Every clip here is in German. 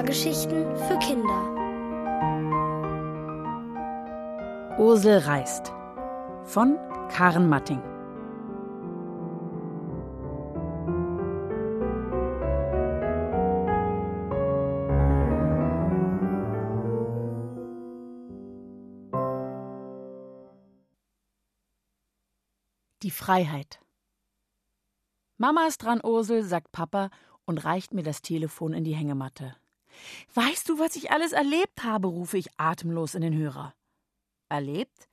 Hörgeschichten für Kinder. Ursel reist von Karen Matting. Die Freiheit. Mama ist dran, Ursel, sagt Papa und reicht mir das Telefon in die Hängematte. Weißt du, was ich alles erlebt habe? rufe ich atemlos in den Hörer. Erlebt?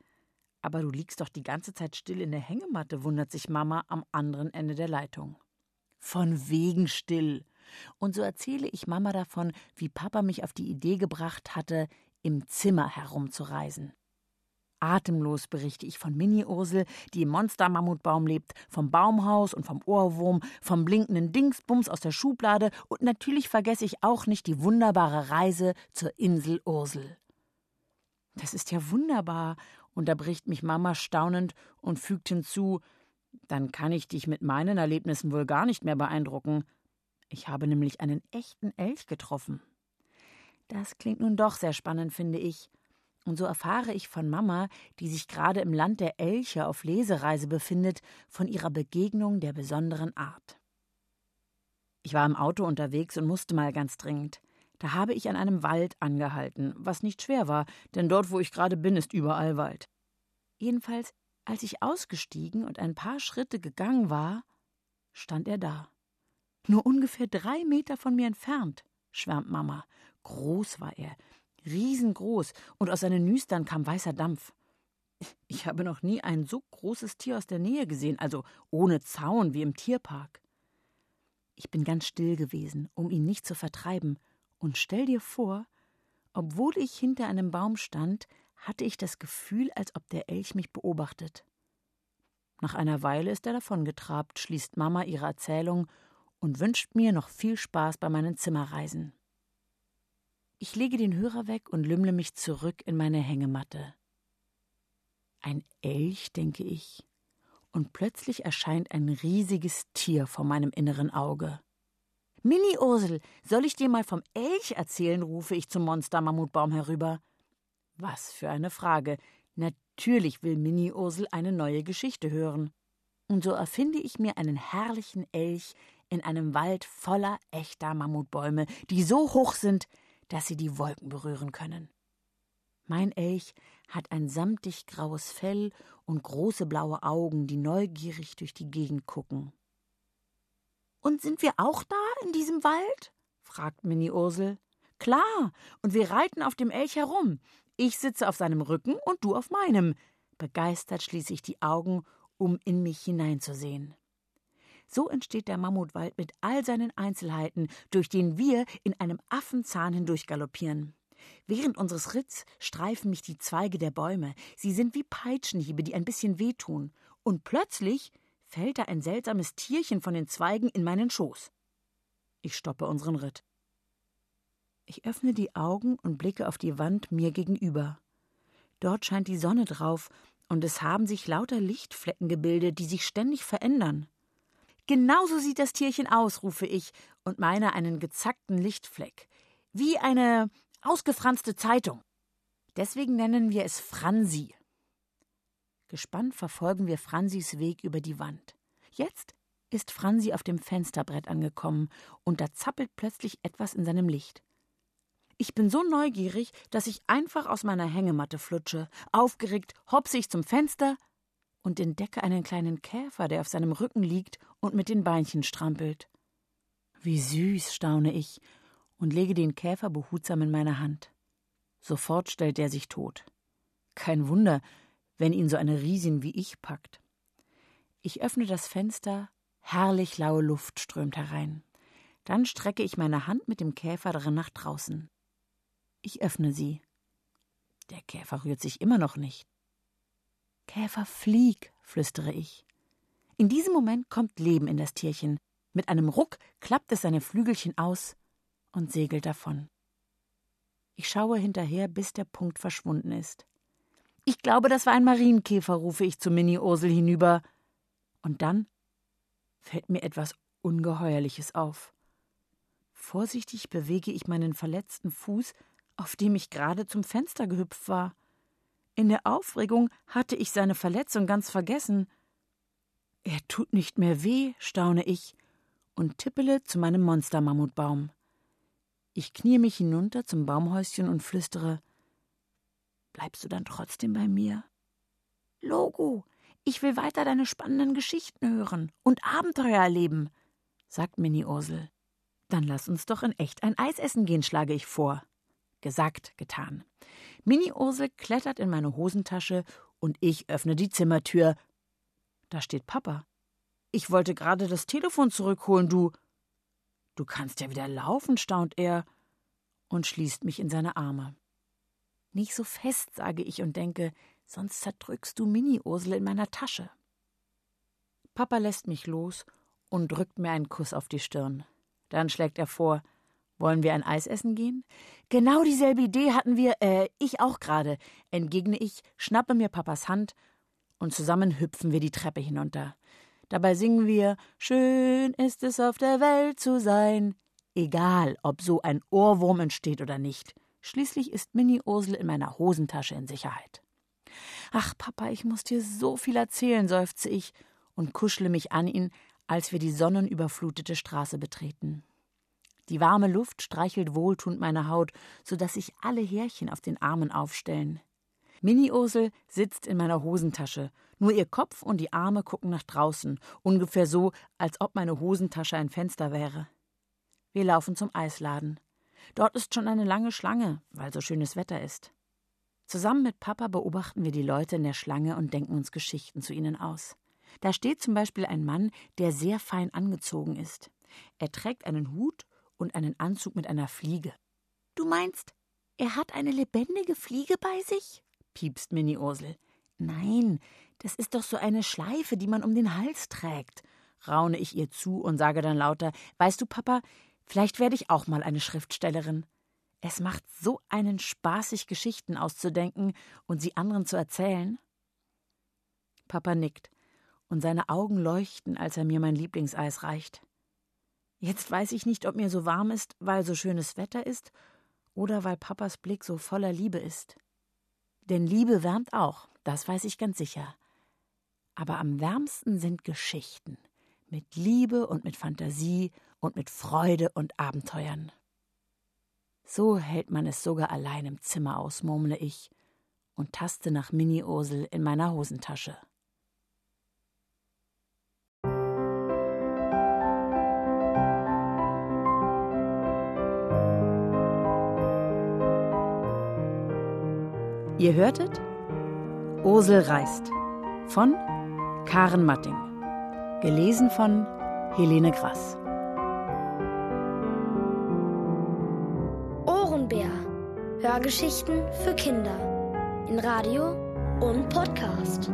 Aber du liegst doch die ganze Zeit still in der Hängematte, wundert sich Mama am anderen Ende der Leitung. Von wegen still. Und so erzähle ich Mama davon, wie Papa mich auf die Idee gebracht hatte, im Zimmer herumzureisen. Atemlos berichte ich von Mini-Ursel, die im Monster-Mammutbaum lebt, vom Baumhaus und vom Ohrwurm, vom blinkenden Dingsbums aus der Schublade und natürlich vergesse ich auch nicht die wunderbare Reise zur Insel Ursel. Das ist ja wunderbar, unterbricht mich Mama staunend und fügt hinzu, dann kann ich dich mit meinen Erlebnissen wohl gar nicht mehr beeindrucken. Ich habe nämlich einen echten Elch getroffen. Das klingt nun doch sehr spannend, finde ich. Und so erfahre ich von Mama, die sich gerade im Land der Elche auf Lesereise befindet, von ihrer Begegnung der besonderen Art. Ich war im Auto unterwegs und musste mal ganz dringend. Da habe ich an einem Wald angehalten, was nicht schwer war, denn dort, wo ich gerade bin, ist überall Wald. Jedenfalls, als ich ausgestiegen und ein paar Schritte gegangen war, stand er da. Nur ungefähr drei Meter von mir entfernt, schwärmt Mama. Groß war er, riesengroß, und aus seinen Nüstern kam weißer Dampf. Ich habe noch nie ein so großes Tier aus der Nähe gesehen, also ohne Zaun wie im Tierpark. Ich bin ganz still gewesen, um ihn nicht zu vertreiben, und stell dir vor, obwohl ich hinter einem Baum stand, hatte ich das Gefühl, als ob der Elch mich beobachtet. Nach einer Weile ist er davongetrabt, schließt Mama ihre Erzählung und wünscht mir noch viel Spaß bei meinen Zimmerreisen. Ich lege den Hörer weg und lümmle mich zurück in meine Hängematte. Ein Elch, denke ich, und plötzlich erscheint ein riesiges Tier vor meinem inneren Auge. Mini Ursel, soll ich dir mal vom Elch erzählen? rufe ich zum Monster-Mammutbaum herüber. Was für eine Frage. Natürlich will Mini Ursel eine neue Geschichte hören. Und so erfinde ich mir einen herrlichen Elch in einem Wald voller echter Mammutbäume, die so hoch sind, dass sie die Wolken berühren können. Mein Elch hat ein samtig graues Fell und große blaue Augen, die neugierig durch die Gegend gucken. Und sind wir auch da in diesem Wald? fragt Minnie Ursel. Klar, und wir reiten auf dem Elch herum. Ich sitze auf seinem Rücken und du auf meinem. Begeistert schließe ich die Augen, um in mich hineinzusehen. So entsteht der Mammutwald mit all seinen Einzelheiten, durch den wir in einem Affenzahn hindurch galoppieren. Während unseres Ritts streifen mich die Zweige der Bäume. Sie sind wie Peitschenhiebe, die ein bisschen wehtun. Und plötzlich fällt da ein seltsames Tierchen von den Zweigen in meinen Schoß. Ich stoppe unseren Ritt. Ich öffne die Augen und blicke auf die Wand mir gegenüber. Dort scheint die Sonne drauf, und es haben sich lauter Lichtflecken gebildet, die sich ständig verändern. Genauso sieht das Tierchen aus, rufe ich und meine einen gezackten Lichtfleck. Wie eine ausgefranste Zeitung. Deswegen nennen wir es Fransi. Gespannt verfolgen wir Fransis Weg über die Wand. Jetzt ist Fransi auf dem Fensterbrett angekommen und da zappelt plötzlich etwas in seinem Licht. Ich bin so neugierig, dass ich einfach aus meiner Hängematte flutsche. Aufgeregt hopse ich zum Fenster, und entdecke einen kleinen Käfer, der auf seinem Rücken liegt und mit den Beinchen strampelt. Wie süß, staune ich und lege den Käfer behutsam in meine Hand. Sofort stellt er sich tot. Kein Wunder, wenn ihn so eine Riesin wie ich packt. Ich öffne das Fenster, herrlich laue Luft strömt herein. Dann strecke ich meine Hand mit dem Käfer darin nach draußen. Ich öffne sie. Der Käfer rührt sich immer noch nicht. Käfer, flieg, flüstere ich. In diesem Moment kommt Leben in das Tierchen. Mit einem Ruck klappt es seine Flügelchen aus und segelt davon. Ich schaue hinterher, bis der Punkt verschwunden ist. Ich glaube, das war ein Marienkäfer, rufe ich zu Mini Ursel hinüber. Und dann fällt mir etwas Ungeheuerliches auf. Vorsichtig bewege ich meinen verletzten Fuß, auf dem ich gerade zum Fenster gehüpft war. In der Aufregung hatte ich seine Verletzung ganz vergessen. Er tut nicht mehr weh, staune ich und tippele zu meinem Monstermammutbaum. Ich knie mich hinunter zum Baumhäuschen und flüstere: Bleibst du dann trotzdem bei mir? Logo, ich will weiter deine spannenden Geschichten hören und Abenteuer erleben, sagt Mini Ursel. Dann lass uns doch in echt ein Eis essen gehen, schlage ich vor. Gesagt, getan. Mini Ursel klettert in meine Hosentasche und ich öffne die Zimmertür. Da steht Papa. Ich wollte gerade das Telefon zurückholen, du. Du kannst ja wieder laufen, staunt er und schließt mich in seine Arme. Nicht so fest, sage ich und denke, sonst zerdrückst du Mini-Ursel in meiner Tasche. Papa lässt mich los und drückt mir einen Kuss auf die Stirn. Dann schlägt er vor, wollen wir ein Eis essen gehen? Genau dieselbe Idee hatten wir, äh, ich auch gerade, entgegne ich, schnappe mir Papas Hand und zusammen hüpfen wir die Treppe hinunter. Dabei singen wir Schön ist es auf der Welt zu sein. Egal, ob so ein Ohrwurm entsteht oder nicht. Schließlich ist Mini Ursel in meiner Hosentasche in Sicherheit. Ach, Papa, ich muss dir so viel erzählen, seufze ich und kuschle mich an ihn, als wir die sonnenüberflutete Straße betreten. Die warme Luft streichelt wohltuend meine Haut, so dass sich alle Härchen auf den Armen aufstellen. Mini-Ursel sitzt in meiner Hosentasche, nur ihr Kopf und die Arme gucken nach draußen, ungefähr so, als ob meine Hosentasche ein Fenster wäre. Wir laufen zum Eisladen. Dort ist schon eine lange Schlange, weil so schönes Wetter ist. Zusammen mit Papa beobachten wir die Leute in der Schlange und denken uns Geschichten zu ihnen aus. Da steht zum Beispiel ein Mann, der sehr fein angezogen ist. Er trägt einen Hut und einen Anzug mit einer Fliege. Du meinst, er hat eine lebendige Fliege bei sich? piepst Mini Ursel. Nein, das ist doch so eine Schleife, die man um den Hals trägt, raune ich ihr zu und sage dann lauter: Weißt du, Papa, vielleicht werde ich auch mal eine Schriftstellerin. Es macht so einen Spaß, sich Geschichten auszudenken und sie anderen zu erzählen. Papa nickt und seine Augen leuchten, als er mir mein Lieblingseis reicht. Jetzt weiß ich nicht, ob mir so warm ist, weil so schönes Wetter ist oder weil Papas Blick so voller Liebe ist. Denn Liebe wärmt auch, das weiß ich ganz sicher. Aber am wärmsten sind Geschichten. Mit Liebe und mit Fantasie und mit Freude und Abenteuern. So hält man es sogar allein im Zimmer aus, murmle ich und taste nach Mini-Ursel in meiner Hosentasche. Ihr hörtet Ursel reist von Karen Matting. Gelesen von Helene Grass. Ohrenbär. Hörgeschichten für Kinder. In Radio und Podcast.